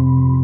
Mm-hmm.